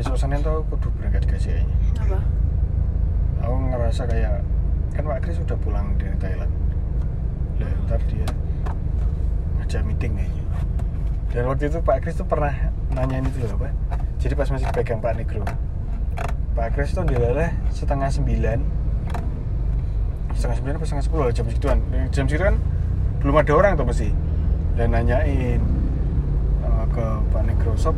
besok Senin tuh aku kudu berangkat ke sini. apa? Aku ngerasa kayak kan Pak Kris sudah pulang dari Thailand. Lah hmm. ntar dia ngajak meeting kayaknya. Dan waktu itu Pak Kris tuh pernah nanyain itu loh apa jadi pas masih pegang Pak Negro. Pak Kris tuh dilalah setengah sembilan. Setengah sembilan atau setengah sepuluh? Jam segituan. Jam segitu kan belum ada orang tuh pasti dan nanyain uh, ke Pak Negro Shop